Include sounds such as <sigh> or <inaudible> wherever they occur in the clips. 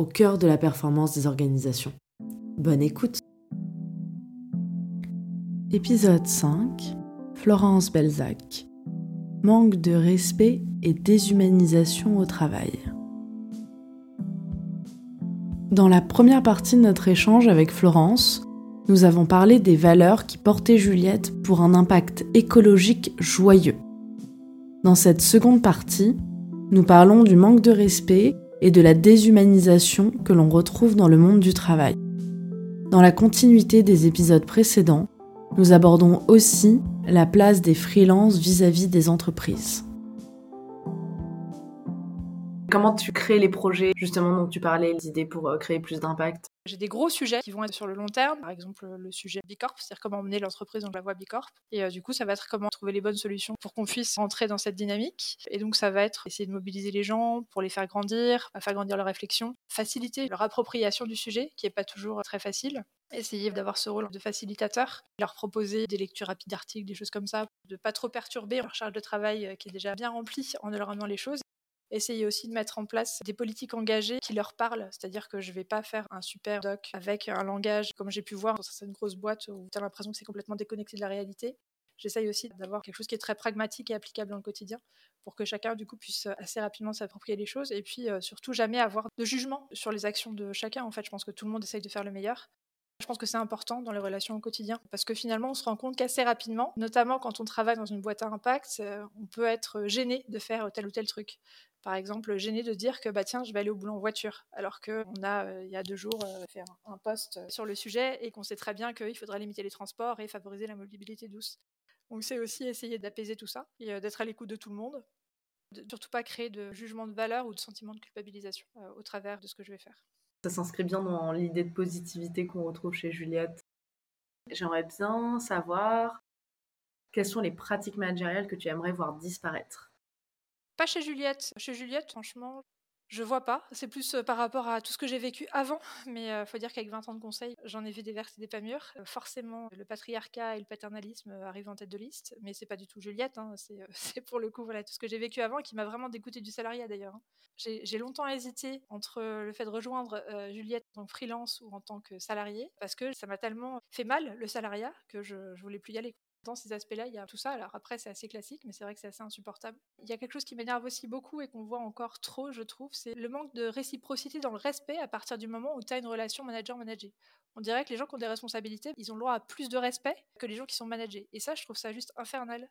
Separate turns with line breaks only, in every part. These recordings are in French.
au cœur de la performance des organisations. Bonne écoute Épisode 5 Florence Belzac Manque de respect et déshumanisation au travail. Dans la première partie de notre échange avec Florence, nous avons parlé des valeurs qui portaient Juliette pour un impact écologique joyeux. Dans cette seconde partie, nous parlons du manque de respect et de la déshumanisation que l'on retrouve dans le monde du travail. Dans la continuité des épisodes précédents, nous abordons aussi la place des freelances vis-à-vis des entreprises. Comment tu crées les projets justement dont tu parlais, les idées pour euh, créer plus d'impact?
J'ai des gros sujets qui vont être sur le long terme, par exemple le sujet Bicorp, c'est-à-dire comment mener l'entreprise dans la voie Bicorp. Et euh, du coup, ça va être comment trouver les bonnes solutions pour qu'on puisse rentrer dans cette dynamique. Et donc, ça va être essayer de mobiliser les gens pour les faire grandir, faire grandir leur réflexion, faciliter leur appropriation du sujet, qui n'est pas toujours très facile. Essayer d'avoir ce rôle de facilitateur, leur proposer des lectures rapides d'articles, des choses comme ça, de pas trop perturber leur charge de travail euh, qui est déjà bien remplie en leur amenant les choses essayer aussi de mettre en place des politiques engagées qui leur parlent. C'est-à-dire que je ne vais pas faire un super doc avec un langage, comme j'ai pu voir dans certaines grosses boîtes où tu as l'impression que c'est complètement déconnecté de la réalité. J'essaye aussi d'avoir quelque chose qui est très pragmatique et applicable dans le quotidien pour que chacun du coup puisse assez rapidement s'approprier les choses et puis euh, surtout jamais avoir de jugement sur les actions de chacun. En fait, je pense que tout le monde essaye de faire le meilleur. Je pense que c'est important dans les relations au quotidien parce que finalement, on se rend compte qu'assez rapidement, notamment quand on travaille dans une boîte à impact, euh, on peut être gêné de faire tel ou tel truc par exemple, gêné de dire que bah tiens, je vais aller au boulot en voiture, alors qu'on a euh, il y a deux jours euh, fait un, poste sur le sujet et qu'on sait très bien qu'il faudrait limiter les transports et favoriser la mobilité douce. Donc c'est aussi essayer d'apaiser tout ça et euh, d'être à l'écoute de tout le monde, de surtout pas créer de jugement de valeur ou de sentiment de culpabilisation au travers de ce que je vais faire.
Ça s'inscrit bien dans l'idée de positivité qu'on retrouve chez Juliette. J'aimerais bien savoir quelles sont les pratiques managériales que tu aimerais voir disparaître?
Pas chez Juliette. Chez Juliette, franchement, je vois pas. C'est plus euh, par rapport à tout ce que j'ai vécu avant. <laughs> Mais euh, faut dire qu'avec 20 ans de conseil, j'en ai vu des vertes et des pas. Euh, forcément, le patriarcat et le paternalisme arrivent en tête de liste. Mais c'est pas du tout Juliette. Hein. C'est <laughs> pour le coup voilà, tout ce que j'ai vécu avant et qui m'a vraiment dégoûté du salariat d'ailleurs. Hein. J'ai longtemps hésité entre le fait de rejoindre Juliette en freelance ou en tant que salarié. Parce que ça m'a tellement fait mal le salariat que je, je voulais plus y aller. Dans ces aspects-là, il y a tout ça. Alors après, c'est assez classique, mais c'est vrai que c'est assez insupportable. Il y a quelque chose qui m'énerve aussi beaucoup et qu'on voit encore trop, je trouve, c'est le manque de réciprocité dans le respect à partir du moment où tu as une relation manager-manager. On dirait que les gens qui ont des responsabilités, ils ont le droit à plus de respect que les gens qui sont managés. Et ça, je trouve ça juste infernal.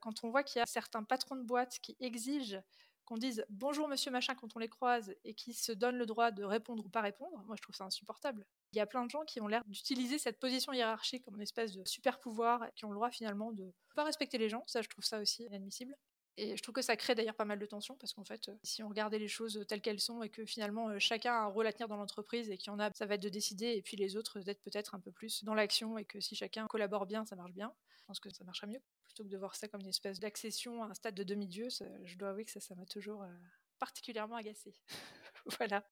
Quand on voit qu'il y a certains patrons de boîtes qui exigent qu'on dise bonjour monsieur machin quand on les croise et qui se donnent le droit de répondre ou pas répondre, moi je trouve ça insupportable. Il y a plein de gens qui ont l'air d'utiliser cette position hiérarchique comme une espèce de super pouvoir qui ont le droit finalement de pas respecter les gens. Ça, je trouve ça aussi inadmissible. Et je trouve que ça crée d'ailleurs pas mal de tensions parce qu'en fait, si on regardait les choses telles qu'elles sont et que finalement euh, chacun a un rôle à tenir dans l'entreprise et qu'il y en a, ça va être de décider et puis les autres d'être peut-être un peu plus dans l'action et que si chacun collabore bien, ça marche bien. Je pense que ça marchera mieux plutôt que de voir ça comme une espèce d'accession à un stade de demi-dieu. Je dois avouer que ça, ça m'a toujours euh, particulièrement agacé. <laughs> voilà.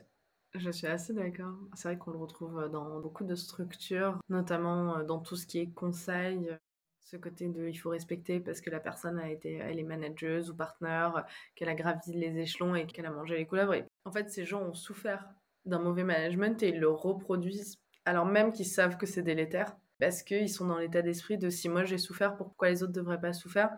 Je suis assez d'accord. C'est vrai qu'on le retrouve dans beaucoup de structures, notamment euh, dans tout ce qui est conseil. Ce côté de il faut respecter parce que la personne a été, elle est manageuse ou partenaire, qu'elle a gravi les échelons et qu'elle a mangé les couleuvres. En fait, ces gens ont souffert d'un mauvais management et ils le reproduisent alors même qu'ils savent que c'est délétère parce qu'ils sont dans l'état d'esprit de si moi j'ai souffert, pourquoi les autres ne devraient pas souffrir?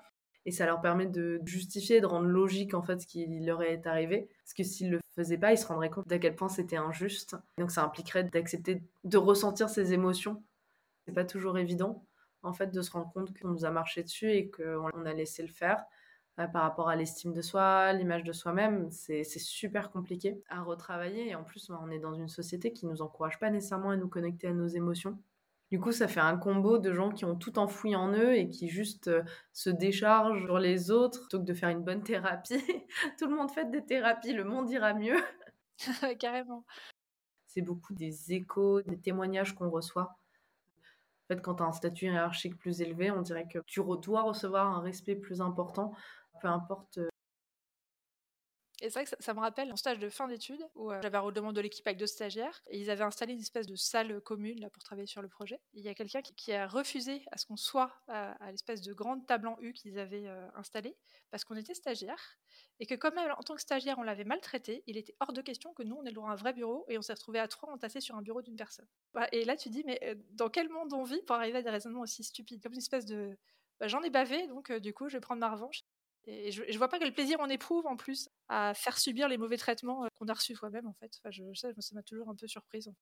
Et ça leur permet de justifier, de rendre logique en fait ce qui leur est arrivé. Parce que s'ils le faisaient pas, ils se rendraient compte d'à quel point c'était injuste. Donc ça impliquerait d'accepter de ressentir ces émotions. C'est pas toujours évident en fait de se rendre compte qu'on nous a marché dessus et qu'on a laissé le faire euh, par rapport à l'estime de soi, l'image de soi-même, c'est super compliqué à retravailler. Et en plus, on est dans une société qui nous encourage pas nécessairement à nous connecter à nos émotions. Du coup, ça fait un combo de gens qui ont tout enfoui en eux et qui juste euh, se déchargent sur les autres plutôt que de faire une bonne thérapie. <laughs> tout le monde fait des thérapies, le monde ira mieux. <laughs>
Carrément.
c'est beaucoup des échos, des témoignages qu'on reçoit. En fait, quand tu as un statut hiérarchique plus élevé, on dirait que tu dois recevoir un respect plus important, peu importe
et c'est vrai que ça, me rappelle un stage de fin d'études où euh, j'avais un demande de l'équipe avec deux stagiaires et ils avaient installé une espèce de salle commune là pour travailler sur le projet. il y a quelqu'un qui, a refusé à ce qu'on soit à, l'espèce de grande table en U qu'ils avaient euh, installée parce qu'on était stagiaires et que même en tant que stagiaire on l'avait maltraité, il était hors de question que nous on ait le droit à un vrai bureau et on s'est retrouvé à trois entassés sur un bureau d'une personne. Et là tu dis mais euh, dans quel monde on vit pour arriver à des raisonnements aussi stupides? Comme une espèce de bah, j'en ai bavé donc du coup je vais prendre ma revanche et je, je vois pas quel plaisir on éprouve en plus à faire subir les mauvais traitements euh, qu'on a reçus soi-même en fait. Je, ça, ça m'a toujours un peu surprise.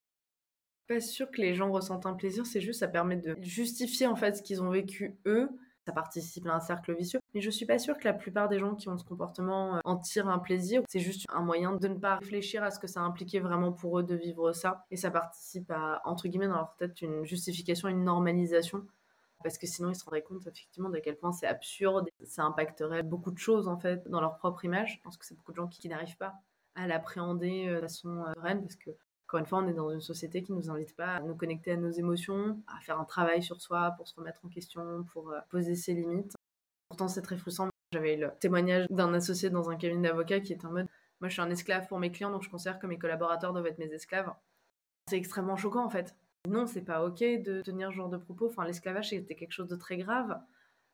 Pas sûr que les gens ressentent un plaisir, c'est juste ça permet de justifier en fait ce qu'ils ont vécu eux. Ça participe à un cercle vicieux. Mais je suis pas sûre que la plupart des gens qui ont ce comportement euh, en tirent un plaisir. C'est juste un moyen de ne pas réfléchir à ce que ça impliquait vraiment pour eux de vivre ça. Et ça participe à, entre guillemets, dans leur tête, une justification, une normalisation parce que sinon ils se rendraient compte effectivement de quel point c'est absurde, ça impacterait beaucoup de choses en fait dans leur propre image. Je pense que c'est beaucoup de gens qui, n'arrivent pas à l'appréhender euh, de façon euh, sereine parce que encore une fois, on est dans une société qui ne nous invite pas à nous connecter à nos émotions, à faire un travail sur soi pour se remettre en question, pour euh, poser ses limites. Pourtant, c'est très frustrant. J'avais le témoignage d'un associé dans un cabinet d'avocats qui est en mode Moi, je suis un esclave pour mes clients, donc je considère que mes collaborateurs doivent être mes esclaves. C'est extrêmement choquant en fait. Non, c'est pas ok de tenir ce genre de propos. Enfin, l'esclavage, c'était quelque chose de très grave.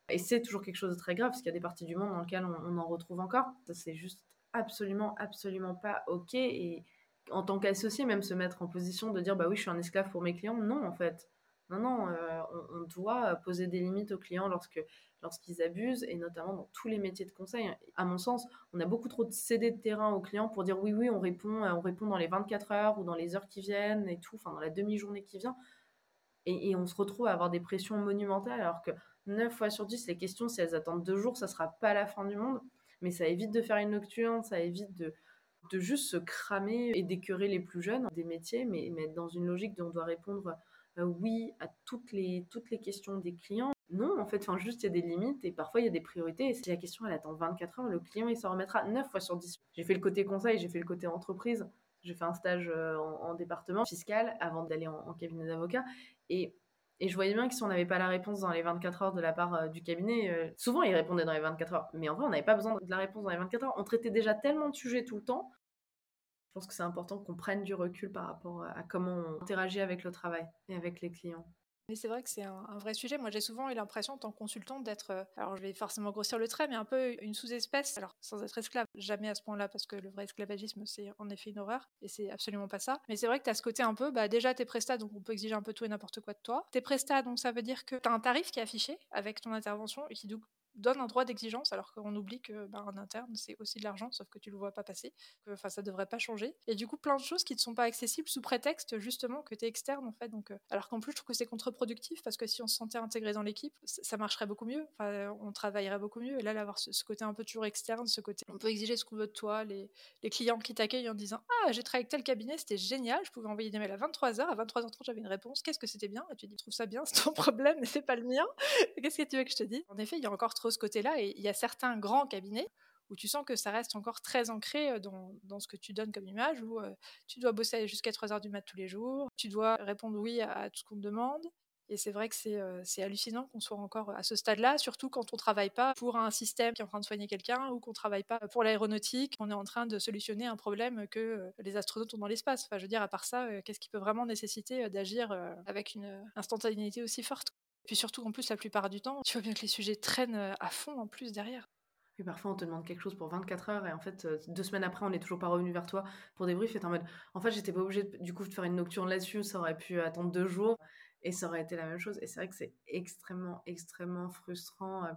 Et c'est toujours quelque chose de très grave, parce qu'il y a des parties du monde dans lesquelles on, en retrouve encore. C'est juste absolument, absolument pas ok. Et en tant qu'associé, même se mettre en position de dire, bah oui, je suis un esclave pour mes clients. Non, en fait. Non, non, euh, on, doit poser des limites aux clients lorsque, lorsqu'ils abusent, et notamment dans tous les métiers de conseil. À mon sens, on a beaucoup trop CD de terrain aux clients pour dire oui, oui, on répond, euh, on répond dans les 24 heures ou dans les heures qui viennent et tout, enfin dans la demi-journée qui vient. Et, on se retrouve à avoir des pressions monumentales alors que 9 fois sur 10, les questions, si elles attendent deux jours, ça sera pas la fin du monde. Mais ça évite de faire une nocturne, ça évite de, de juste se cramer et d'écœurer les plus jeunes des métiers, mais, mais dans une logique dont on doit répondre euh, oui à toutes les, toutes les questions des clients. Non, en fait, enfin, juste il y a des limites et parfois il y a des priorités. Et si la question elle attend 24 heures, le client il s'en remettra 9 fois sur 10. J'ai fait le côté conseil, j'ai fait le côté entreprise, j'ai fait un stage euh, en, département fiscal avant d'aller en, cabinet d'avocat. Et, et, je voyais bien que si on n'avait pas la réponse dans les 24 heures de la part euh, du cabinet, souvent ils répondaient dans les 24 heures. Mais en vrai, on n'avait pas besoin de la réponse dans les 24 heures. On traitait déjà tellement de sujets tout le temps je pense que c'est important qu'on prenne du recul par rapport à comment on interagit avec le travail et avec les clients.
Mais c'est vrai que c'est un, vrai sujet. Moi, j'ai souvent eu l'impression, en tant que consultante, d'être, euh, alors je vais forcément grossir le trait, mais un peu une sous-espèce. Alors, sans être esclave, jamais à ce point-là, parce que le vrai esclavagisme, c'est en effet une horreur, et c'est absolument pas ça. Mais c'est vrai que tu as ce côté un peu, bah, déjà, t'es prestat, donc on peut exiger un peu tout et n'importe quoi de toi. T'es prestat, donc ça veut dire que tu as un tarif qui est affiché avec ton intervention et qui, donc, donne un droit d'exigence alors qu'on oublie que un interne c'est aussi de l'argent sauf que tu le vois pas passer enfin ça devrait pas changer. Et du coup plein de choses qui ne sont pas accessibles sous prétexte justement que tu es externe en fait. Donc euh, alors qu'en plus je trouve que c'est contre-productif parce que si on se sentait intégré dans l'équipe ça marcherait beaucoup mieux. Enfin, on travaillerait beaucoup mieux. Et là d'avoir ce, côté un peu toujours externe ce côté on peut exiger ce qu'on veut de toi les, les clients qui t'accueillent en disant ah j'ai travaillé avec tel cabinet c'était génial je pouvais envoyer des mails à 23h à 23h30 j'avais une réponse. Qu'est-ce que c'était bien? Et tu dis je trouve ça bien c'est ton problème mais c'est pas le mien. Qu'est-ce que tu veux que je te dise? En effet il y a encore ce côté-là. Et il y a certains grands cabinets où tu sens que ça reste encore très ancré dans, dans ce que tu donnes comme image, où tu dois bosser jusqu'à 3 heures du mat tous les jours, tu dois répondre oui à, tout ce qu'on te demande. Et c'est vrai que c'est hallucinant qu'on soit encore à ce stade-là, surtout quand on travaille pas pour un système qui est en train de soigner quelqu'un ou qu'on travaille pas pour l'aéronautique, on est en train de solutionner un problème que les astronautes ont dans l'espace. Enfin, je veux dire, à part ça, qu'est-ce qui peut vraiment nécessiter d'agir avec une instantanéité aussi forte puis surtout, en plus, la plupart du temps, tu vois bien que les sujets traînent euh, à fond en plus derrière.
Et parfois, on te demande quelque chose pour 24 heures et en fait, deux semaines après, on n'est toujours pas revenu vers toi pour débrief. Et en mode, en fait, j'étais pas obligée du coup de faire une nocturne là-dessus, ça aurait pu attendre deux jours et ça aurait été la même chose. Et c'est vrai que c'est extrêmement, extrêmement frustrant euh,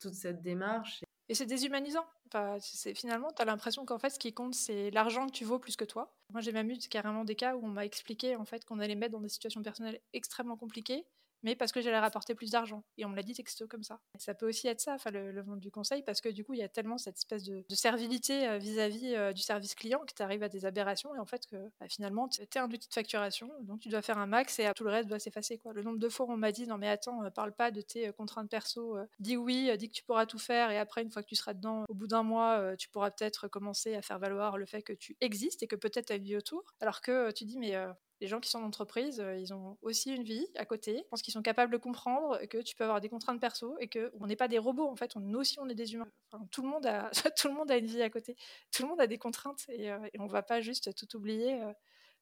toute cette démarche.
Et c'est déshumanisant. Enfin, c'est, finalement, tu as l'impression qu'en fait, ce qui compte, c'est l'argent que tu vaux plus que toi. Moi, j'ai même eu carrément des cas où on m'a expliqué en fait qu'on allait mettre dans des situations personnelles extrêmement compliquées mais parce que j'allais rapporter plus d'argent. Et on me l'a dit texto comme ça. ça peut aussi être ça, enfin, le, monde du conseil, parce que du coup, il y a tellement cette espèce de, servilité euh, vis-à-vis euh, du service client que tu arrives à des aberrations et en fait, que bah, finalement, tu es un outil de facturation, donc tu dois faire un max et tout le reste doit s'effacer. Le nombre de fois où on m'a dit non, mais attends, parle pas de tes contraintes perso, dis oui, dis que tu pourras tout faire et après, une fois que tu seras dedans, au bout d'un mois, tu pourras peut-être commencer à faire valoir le fait que tu existes et que peut-être tu as vie autour. Alors que tu dis, mais les gens qui sont en entreprise, euh, ils ont aussi une vie à côté. Je pense qu'ils sont capables de comprendre que tu peux avoir des contraintes perso et qu'on n'est pas des robots en fait. On, aussi, on est des humains. tout le monde a, <laughs> tout le monde a une vie à côté. Tout le monde a des contraintes et, euh, on ne va pas juste tout oublier. Euh,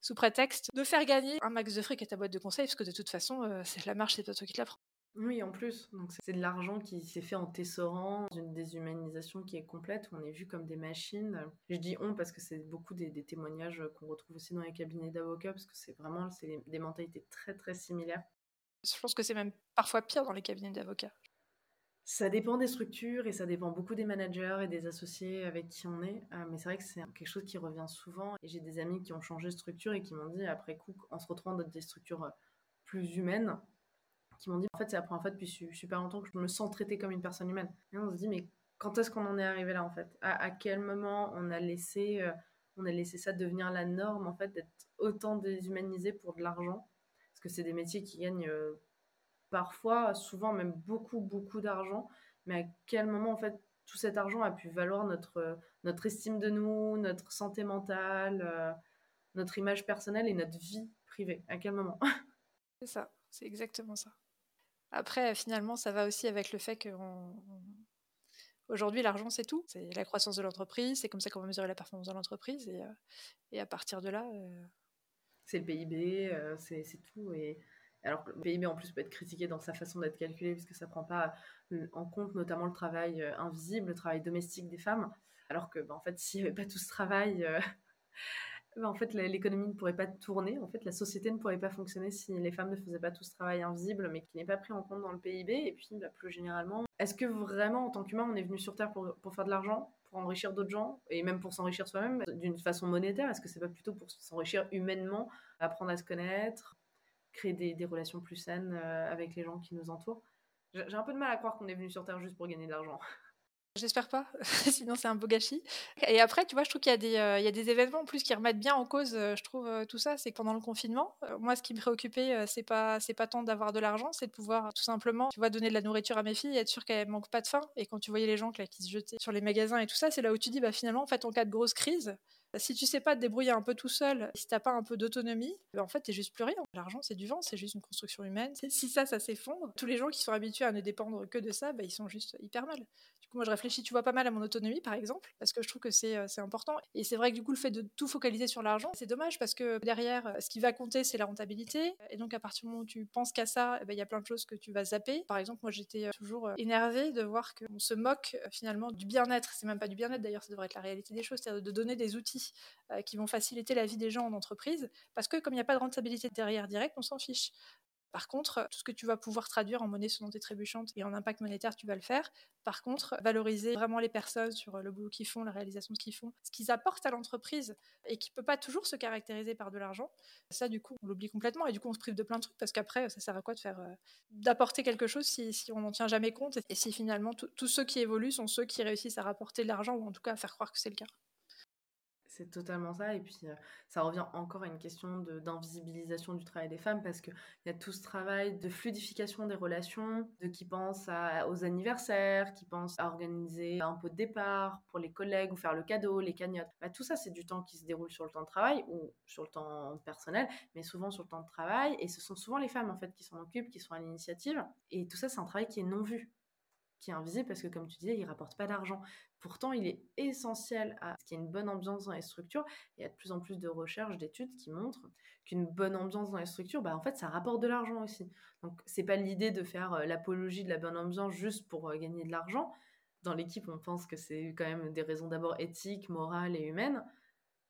sous prétexte de faire gagner un max de fric à ta boîte de conseil, parce que de toute façon, c'est la marche, c'est pas toi qui te la prends.
Oui, en plus. Donc c'est de l'argent qui s'est fait en tessorant, une déshumanisation qui est complète, où on est vu comme des machines. Je dis on parce que c'est beaucoup des, témoignages qu'on retrouve aussi dans les cabinets d'avocats, parce que c'est vraiment des mentalités très très similaires.
Je pense que c'est même parfois pire dans les cabinets d'avocats.
Ça dépend des structures et ça dépend beaucoup des managers et des associés avec qui on est. Euh, mais c'est vrai que c'est quelque chose qui revient souvent. Et j'ai des amis qui ont changé de structure et qui m'ont dit après coup, en se retrouvant dans des structures plus humaines, qui m'ont dit en fait c'est la première fois depuis super longtemps que je me sens traitée comme une personne humaine. Et on se dit mais quand est-ce qu'on en est arrivé là en fait? À, quel moment on a laissé euh, on a laissé ça devenir la norme en fait d'être autant déshumanisé pour de l'argent? Parce que c'est des métiers qui gagnent euh, parfois souvent même beaucoup beaucoup d'argent mais à quel moment en fait tout cet argent a pu valoir notre notre estime de nous, notre santé mentale, euh, notre image personnelle et notre vie privée? À quel moment?
C'est ça, c'est exactement ça. Après, finalement, ça va aussi avec le fait que aujourd'hui, l'argent, c'est tout. C'est la croissance de l'entreprise, c'est comme ça qu'on va mesurer la performance de l'entreprise. Et, euh, à partir de là. Euh,
c'est le PIB, euh, c'est tout. Et alors le PIB, en plus, peut être critiqué dans sa façon d'être calculé, puisque ça ne prend pas en compte notamment le travail invisible, le travail domestique des femmes. Alors que, bah, en fait, s'il n'y avait pas tout ce travail. En fait, l'économie ne pourrait pas tourner. En fait, la société ne pourrait pas fonctionner si les femmes ne faisaient pas tout ce travail invisible, mais qui n'est pas pris en compte dans le PIB. Et puis, bah, plus généralement, est-ce que vraiment, en tant qu'humain, on est venu sur Terre pour, faire de l'argent, pour enrichir d'autres gens, et même pour s'enrichir soi-même d'une façon monétaire? Est-ce que c'est pas plutôt pour s'enrichir humainement, apprendre à se connaître, créer des, des relations plus saines euh, avec les gens qui nous entourent? J'ai un peu de mal à croire qu'on est venu sur Terre juste pour gagner de l'argent. <laughs>
J'espère pas, <laughs> sinon c'est un beau gâchis. Et après, tu vois, je trouve qu'il y, a des, euh, y a des événements en plus qui remettent bien en cause, euh, je trouve, euh, tout ça. C'est que pendant le confinement, moi, ce qui me préoccupait, c'est pas, c'est pas tant d'avoir de l'argent, c'est de pouvoir tout simplement, tu vois, donner de la nourriture à mes filles et être sûr qu'elles manquent pas de faim. Et quand tu voyais les gens qui se jetaient sur les magasins et tout ça, c'est là où tu dis, bah finalement, en fait, en cas de grosse crise, si tu sais pas te débrouiller un peu tout seul, si t'as pas un peu d'autonomie, ben en fait, t'es juste plus rien. L'argent, c'est du vent, c'est juste une construction humaine. Si ça, ça s'effondre, tous les gens qui sont habitués à ne dépendre que de ça, ben, ils sont juste hyper mal. Du coup, moi, je réfléchis, tu vois, pas mal à mon autonomie, par exemple, parce que je trouve que c'est euh, important. Et c'est vrai que du coup, le fait de tout focaliser sur l'argent, c'est dommage parce que derrière, ce qui va compter, c'est la rentabilité. Et donc, à partir du moment où tu penses qu'à ça, eh ben, il y a plein de choses que tu vas zapper. Par exemple, moi, j'étais euh, toujours euh, énervée de voir qu'on se moque finalement du bien-être. C'est même pas du bien-être d'ailleurs, ça devrait être la réalité des choses, c'est-à-dire de donner des outils qui vont faciliter la vie des gens en entreprise, parce que comme il n'y a pas de rentabilité derrière direct, on s'en fiche. Par contre, tout ce que tu vas pouvoir traduire en monnaie sonnante et trébuchante et en impact monétaire, tu vas le faire. Par contre, valoriser vraiment les personnes sur le boulot qu'ils font, la réalisation de ce qu'ils font, ce qu'ils apportent à l'entreprise et qui peut pas toujours se caractériser par de l'argent, ça, du coup, on l'oublie complètement et du coup, on se prive de plein de trucs parce qu'après, ça sert à quoi de faire, euh, d'apporter quelque chose si, on n'en tient jamais compte et si finalement tous ceux qui évoluent sont ceux qui réussissent à rapporter de l'argent ou en tout cas à faire croire que c'est le cas.
C'est totalement ça. Et puis, euh, ça revient encore à une question d'invisibilisation du travail des femmes parce qu'il y a tout ce travail de fluidification des relations, de qui pensent aux anniversaires, qui pensent à organiser un peu de départ pour les collègues ou faire le cadeau, les cagnottes. Bah, tout ça, c'est du temps qui se déroule sur le temps de travail ou sur le temps personnel, mais souvent sur le temps de travail. Et ce sont souvent les femmes, en fait, qui s'en occupent, qui sont à l'initiative. Et tout ça, c'est un travail qui est non vu qui est invisible parce que, comme tu disais, il rapporte pas d'argent. Pourtant, il est essentiel à ce qu'il y ait une bonne ambiance dans les structures. Il y a de plus en plus de recherches, d'études qui montrent qu'une bonne ambiance dans les structures, bah, en fait, ça rapporte de l'argent aussi. Donc, c'est pas l'idée de faire euh, l'apologie de la bonne ambiance juste pour euh, gagner de l'argent. Dans l'équipe, on pense que c'est quand même des raisons d'abord éthiques, morales et humaines.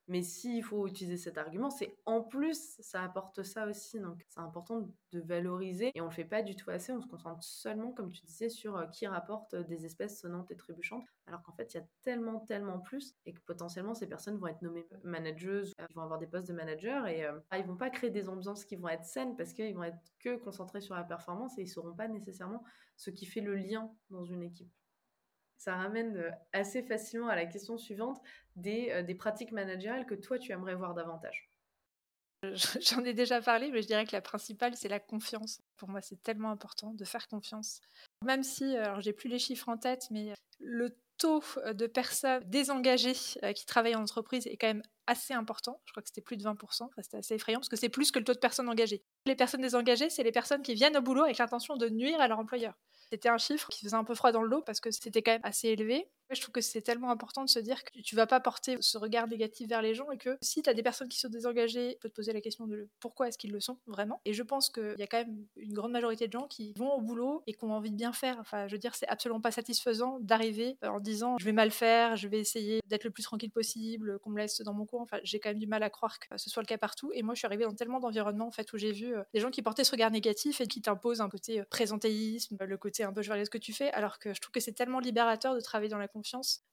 Mais s'il faut utiliser cet argument, c'est en plus, ça apporte ça aussi. Donc, c'est important de valoriser et on le fait pas du tout assez. On se concentre seulement, comme tu disais, sur euh, qui rapporte euh, des espèces sonnantes et trébuchantes, alors qu'en fait, il y a tellement, tellement plus et que potentiellement, ces personnes vont être nommées manageuses, ils vont avoir des postes de manager et euh, ils vont pas créer des ambiances qui vont être saines parce qu'ils vont être que concentrés sur la performance et ils sauront pas nécessairement ce qui fait le lien dans une équipe ça ramène euh, assez facilement à la question suivante des, euh, des pratiques managériales que toi, tu aimerais voir davantage. <laughs>
J'en ai déjà parlé, mais je dirais que la principale, c'est la confiance. Pour moi, c'est tellement important de faire confiance. Même si, alors j'ai plus les chiffres en tête, mais le taux de personnes désengagées euh, qui travaillent en entreprise est quand même assez important. Je crois que c'était plus de 20%. C'était assez effrayant parce que c'est plus que le taux de personnes engagées. Les personnes désengagées, c'est les personnes qui viennent au boulot avec l'intention de nuire à leur employeur. C'était un chiffre qui faisait un peu froid dans le parce que c'était quand même assez élevé. Je trouve que c'est tellement important de se dire que tu vas pas porter ce regard négatif vers les gens et que si tu as des personnes qui sont désengagées, tu peux te poser la question de pourquoi est-ce qu'ils le sont vraiment. Et je pense qu'il y a quand même une grande majorité de gens qui vont au boulot et qui ont envie de bien faire. Enfin, je veux dire, c'est absolument pas satisfaisant d'arriver en disant je vais mal faire, je vais essayer d'être le plus tranquille possible, qu'on me laisse dans mon coin. Enfin, j'ai quand même du mal à croire que ce soit le cas partout. Et moi, je suis arrivée dans tellement d'environnements en fait où j'ai vu euh, des gens qui portaient ce regard négatif et qui t'imposent un côté euh, présentéisme, le côté un peu je vais ce que tu fais, alors que je trouve que c'est tellement libérateur de travailler dans la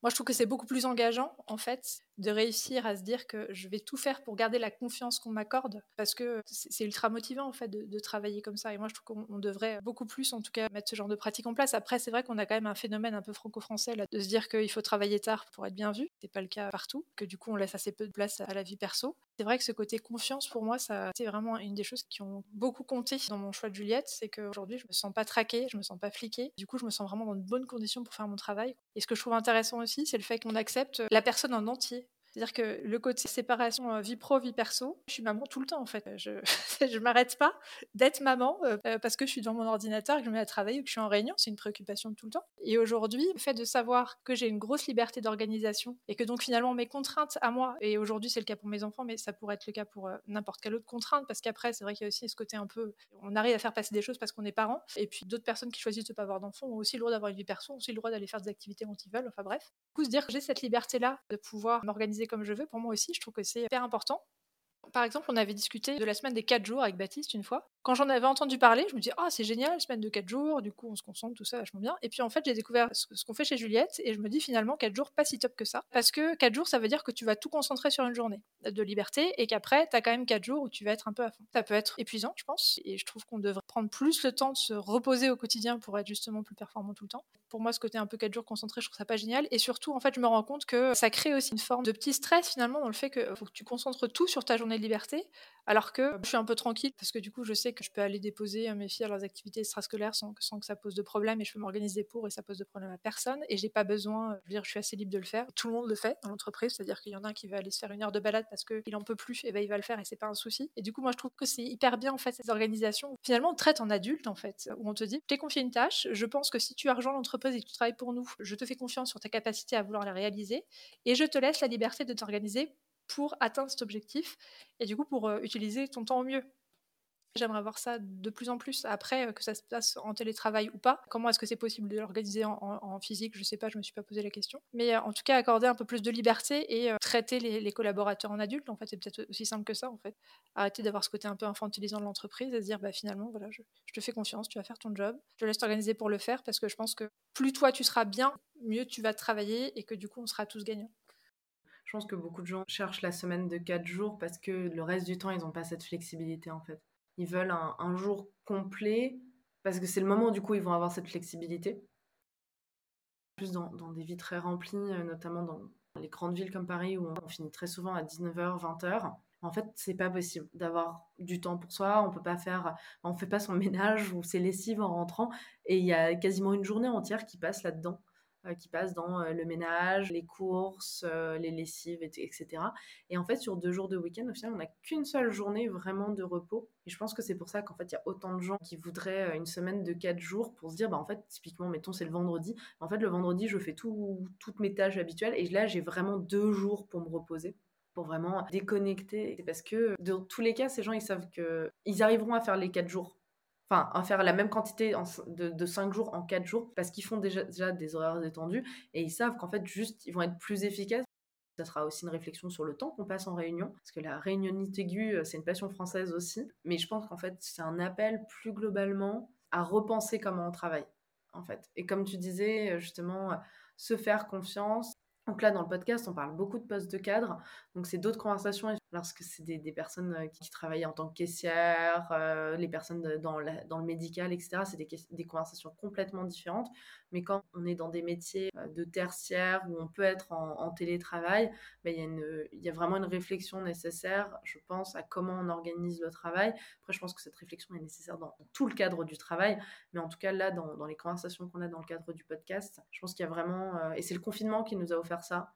Moi, je trouve que c'est beaucoup plus engageant, en fait, de réussir à se dire que je vais tout faire pour garder la confiance qu'on m'accorde, parce que c'est ultra motivant, en fait, de, travailler comme ça. Et moi, je trouve qu'on devrait beaucoup plus, en tout cas, mettre ce genre de pratique en place. Après, c'est vrai qu'on a quand même un phénomène un peu franco-français, là, de se dire qu'il faut travailler tard pour être bien vu. C'est pas le cas partout, que du coup, on laisse assez peu de place à la vie perso. C'est vrai que ce côté confiance, pour moi, ça c'est vraiment une des choses qui ont beaucoup compté dans mon choix de Juliette. C'est qu'aujourd'hui, je me sens pas traquée, je me sens pas fliquée. Du coup, je me sens vraiment dans de bonnes conditions pour faire mon travail. Et ce que je trouve intéressant aussi, c'est le fait qu'on accepte la personne en entier. C'est-à-dire que le côté séparation euh, vie pro, vie perso, je suis maman tout le temps en fait. Je <laughs> ne m'arrête pas d'être maman euh, euh, parce que je suis devant mon ordinateur, que je me mets à travailler ou que je suis en réunion. C'est une préoccupation tout le temps. Et aujourd'hui, le fait de savoir que j'ai une grosse liberté d'organisation et que donc finalement mes contraintes à moi, et aujourd'hui c'est le cas pour mes enfants, mais ça pourrait être le cas pour n'importe quelle autre contrainte parce qu'après, c'est vrai qu'il y a aussi ce côté un peu. On arrive à faire passer des choses parce qu'on est parents. Et puis d'autres personnes qui choisissent de ne pas avoir d'enfants ont aussi le droit d'avoir une vie perso, ont aussi le droit d'aller faire des activités quand ils veulent. Enfin bref. Se dire que j'ai cette liberté-là de pouvoir m'organiser comme je veux, pour moi aussi, je trouve que c'est hyper important. Par exemple, on avait discuté de la semaine des 4 jours avec Baptiste une fois. Quand j'en avais entendu parler, je me disais, ah, c'est génial, semaine de 4 jours, du coup, on se concentre, tout ça, vachement bien. Et puis, en fait, j'ai découvert ce qu'on fait chez Juliette et je me dis finalement, 4 jours, pas si top que ça. Parce que 4 jours, ça veut dire que tu vas tout concentrer sur une journée de liberté et qu'après, tu as quand même 4 jours où tu vas être un peu à fond. Ça peut être épuisant, je pense. Et je trouve qu'on devrait prendre plus le temps de se reposer au quotidien pour être justement plus performant tout le temps. Pour moi, ce côté un peu 4 jours concentré, je trouve ça pas génial. Et surtout, en fait, je me rends compte que ça crée aussi une forme de petit stress finalement dans le fait que faut que tu concentres tout sur ta journée de liberté alors que je suis un peu tranquille parce que du coup, je sais que je peux aller déposer mes filles à leurs activités extrascolaires sans, sans que ça pose de problème et je peux m'organiser pour et ça pose de problème à personne. Et j'ai pas besoin, je veux dire, je suis assez libre de le faire. Tout le monde le fait dans l'entreprise, c'est-à-dire qu'il y en a un qui va aller se faire une heure de balade parce qu'il en peut plus, et ben il va le faire et c'est pas un souci. Et du coup, moi, je trouve que c'est hyper bien en fait ces organisations. Finalement, on traite en adulte en fait, où on te dit, je t'ai confié une tâche, je pense que si tu rejoint l'entreprise et que tu travailles pour nous, je te fais confiance sur ta capacité à vouloir la réaliser et je te laisse la liberté de t'organiser pour atteindre cet objectif et du coup pour euh, utiliser ton temps au mieux. J'aimerais voir ça de plus en plus. Après, euh, que ça se passe en télétravail ou pas, comment est-ce que c'est possible de l'organiser en, physique? Je sais pas, je me suis pas posé la question. Mais euh, en tout cas, accorder un peu plus de liberté et traiter les, collaborateurs en adultes, en fait, c'est peut-être aussi simple que ça, en fait. Arrêter d'avoir ce côté un peu infantilisant de l'entreprise et se dire, bah finalement, voilà, je, je, te fais confiance, tu vas faire ton job, je te laisse t'organiser pour le faire parce que je pense que plus toi tu seras bien, mieux tu vas travailler et que du coup, on sera tous gagnants.
Je pense que beaucoup de gens cherchent la semaine de 4 jours parce que le reste du temps, ils n'ont pas cette flexibilité en fait. Ils veulent un, jour complet parce que c'est le moment du coup ils vont avoir cette flexibilité. Plus dans, dans des vies très remplies, euh, notamment dans les grandes villes comme Paris où on finit très souvent à 19h, 20h. En fait, c'est pas possible d'avoir du temps pour soi. On peut pas faire, on fait pas son <laughs> ménage ou ses lessives en rentrant. Et il y a quasiment une journée entière qui passe là-dedans. Euh, qui passe dans euh, le ménage, les courses, euh, les lessives, etc. Et en fait, sur deux jours de week-end, au final, on n'a qu'une seule journée vraiment de repos. Et je pense que c'est pour ça qu'en fait, il y a autant de gens qui voudraient une semaine de quatre jours pour se dire, bah, en fait, typiquement, mettons, c'est le vendredi. En fait, le vendredi, je fais toutes mes tâches habituelles et là, j'ai vraiment deux jours pour me reposer pour vraiment déconnecter. C'est parce que dans tous les cas, ces gens, ils savent que ils arriveront à faire les quatre jours enfin, faire la même quantité de, de 5 jours en 4 jours parce qu'ils font déjà, déjà des horaires étendus et ils savent qu'en fait, juste, ils vont être plus efficaces. Ça sera aussi une réflexion sur le temps qu'on passe en réunion, parce que la réunionnite aiguë, c'est une passion française aussi. Mais je pense qu'en fait, c'est un appel plus globalement à repenser comment on travaille, en fait. Et comme tu disais, justement, se faire confiance. Donc là, dans le podcast, on parle beaucoup de postes de cadre. Donc c'est d'autres conversations lorsque c'est des, personnes euh, qui, travaillent en tant que caissière, euh, les personnes dans, dans, le médical, etc. C'est des, des, conversations complètement différentes. Mais quand on est dans des métiers euh, de tertiaire où on peut être en, télétravail, ben, il y, y, a vraiment une réflexion nécessaire, je pense, à comment on organise le travail. Après, je pense que cette réflexion est nécessaire dans, tout le cadre du travail. Mais en tout cas, là, dans, dans les conversations qu'on a dans le cadre du podcast, je pense qu'il y a vraiment... et c'est le confinement qui nous a offert ça.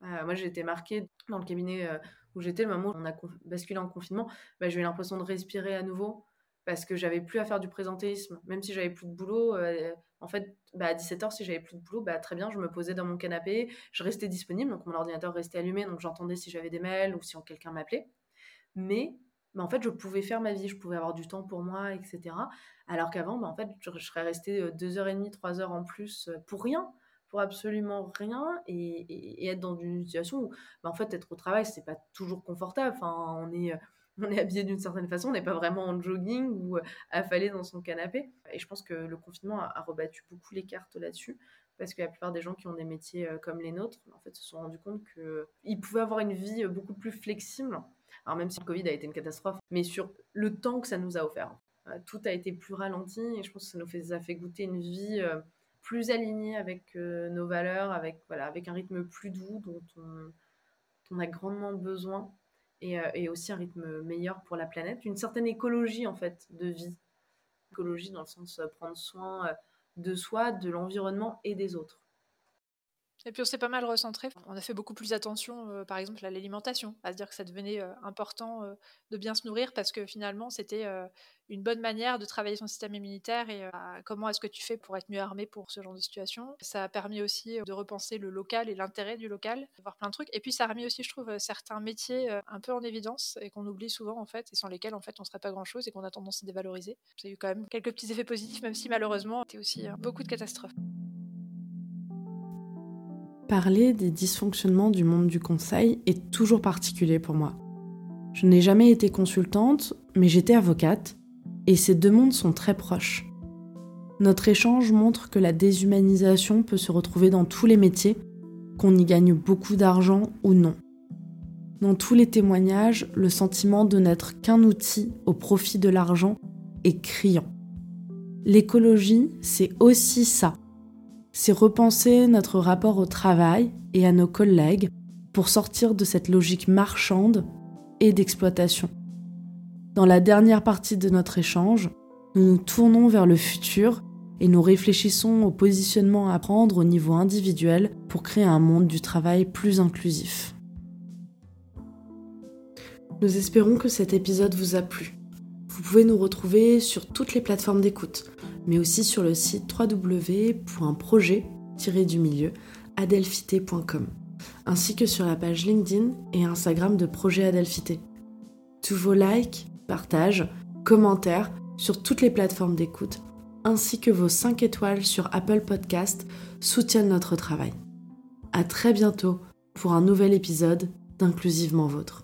moi, j'ai été marquée dans le cabinet où j'étais, le moment où on a basculé en confinement, bah, j'ai eu l'impression de respirer à nouveau parce que j'avais plus à faire du présentéisme. Même si j'avais plus de boulot, euh, en fait, bah, à 17h, si j'avais plus de boulot, bah, très bien, je me posais dans mon canapé, je restais disponible, donc mon ordinateur restait allumé, donc j'entendais si j'avais des mails ou si quelqu'un m'appelait. Mais bah, en fait, je pouvais faire ma vie, je pouvais avoir du temps pour moi, etc. Alors qu'avant, bah, en fait, je, serais restée 2h30, 3h en plus euh, pour rien absolument rien et, être dans une situation où, bah, en fait, être au travail, c'est pas toujours confortable. Enfin, on est, on est habillé d'une certaine façon, on n'est pas vraiment en jogging ou affalé dans son canapé. Et je pense que le confinement a, rebattu beaucoup les cartes là-dessus parce que la plupart des gens qui ont des métiers comme les nôtres, en fait, se sont rendus compte qu'ils pouvaient avoir une vie beaucoup plus flexible. Alors même si le Covid a été une catastrophe, mais sur le temps que ça nous a offert. Tout a été plus ralenti et je pense que ça nous a fait goûter une vie plus aligné avec euh, nos valeurs, avec, voilà, avec un rythme plus doux dont on, a grandement besoin et, euh, et, aussi un rythme meilleur pour la planète, une certaine écologie en fait de vie. Écologie dans le sens euh, prendre soin de soi, de l'environnement et des autres.
Et puis on s'est pas mal recentré. On a fait beaucoup plus attention, euh, par exemple, à l'alimentation, à se dire que ça devenait euh, important euh, de bien se nourrir parce que finalement c'était une bonne manière de travailler son système immunitaire et comment est-ce que tu fais pour être mieux armé pour ce genre de situation. Ça a permis aussi de repenser le local et l'intérêt du local, de voir plein de trucs. Et puis ça a remis aussi, je trouve, certains métiers un peu en évidence et qu'on oublie souvent en fait et sans lesquels en fait on serait pas grand-chose et qu'on a tendance à dévaloriser. Ça a eu quand même quelques petits effets positifs, même si malheureusement c'était aussi beaucoup de catastrophes.
Parler des dysfonctionnements du monde du conseil est toujours particulier pour moi. Je n'ai jamais été consultante, mais j'étais avocate, et ces deux mondes sont très proches. Notre échange montre que la déshumanisation peut se retrouver dans tous les métiers, qu'on y gagne beaucoup d'argent ou non. Dans tous les témoignages, le sentiment de n'être qu'un outil au profit de l'argent est criant. L'écologie, c'est aussi ça, c'est repenser notre rapport au travail et à nos collègues pour sortir de cette logique marchande et d'exploitation. Dans la dernière partie de notre échange, nous nous tournons vers le futur et nous réfléchissons au positionnement à prendre au niveau individuel pour créer un monde du travail plus inclusif. Nous espérons que cet épisode vous a plu. Vous pouvez nous retrouver sur toutes les plateformes d'écoute, mais aussi sur le site www.projet-du-milieu ainsi que sur la page LinkedIn et Instagram de Projet Adelphité. Tous vos likes, partages, commentaires sur toutes les plateformes d'écoute, ainsi que vos 5 étoiles sur Apple Podcast soutiennent notre travail. À très bientôt pour un nouvel épisode d'Inclusivement Vôtre.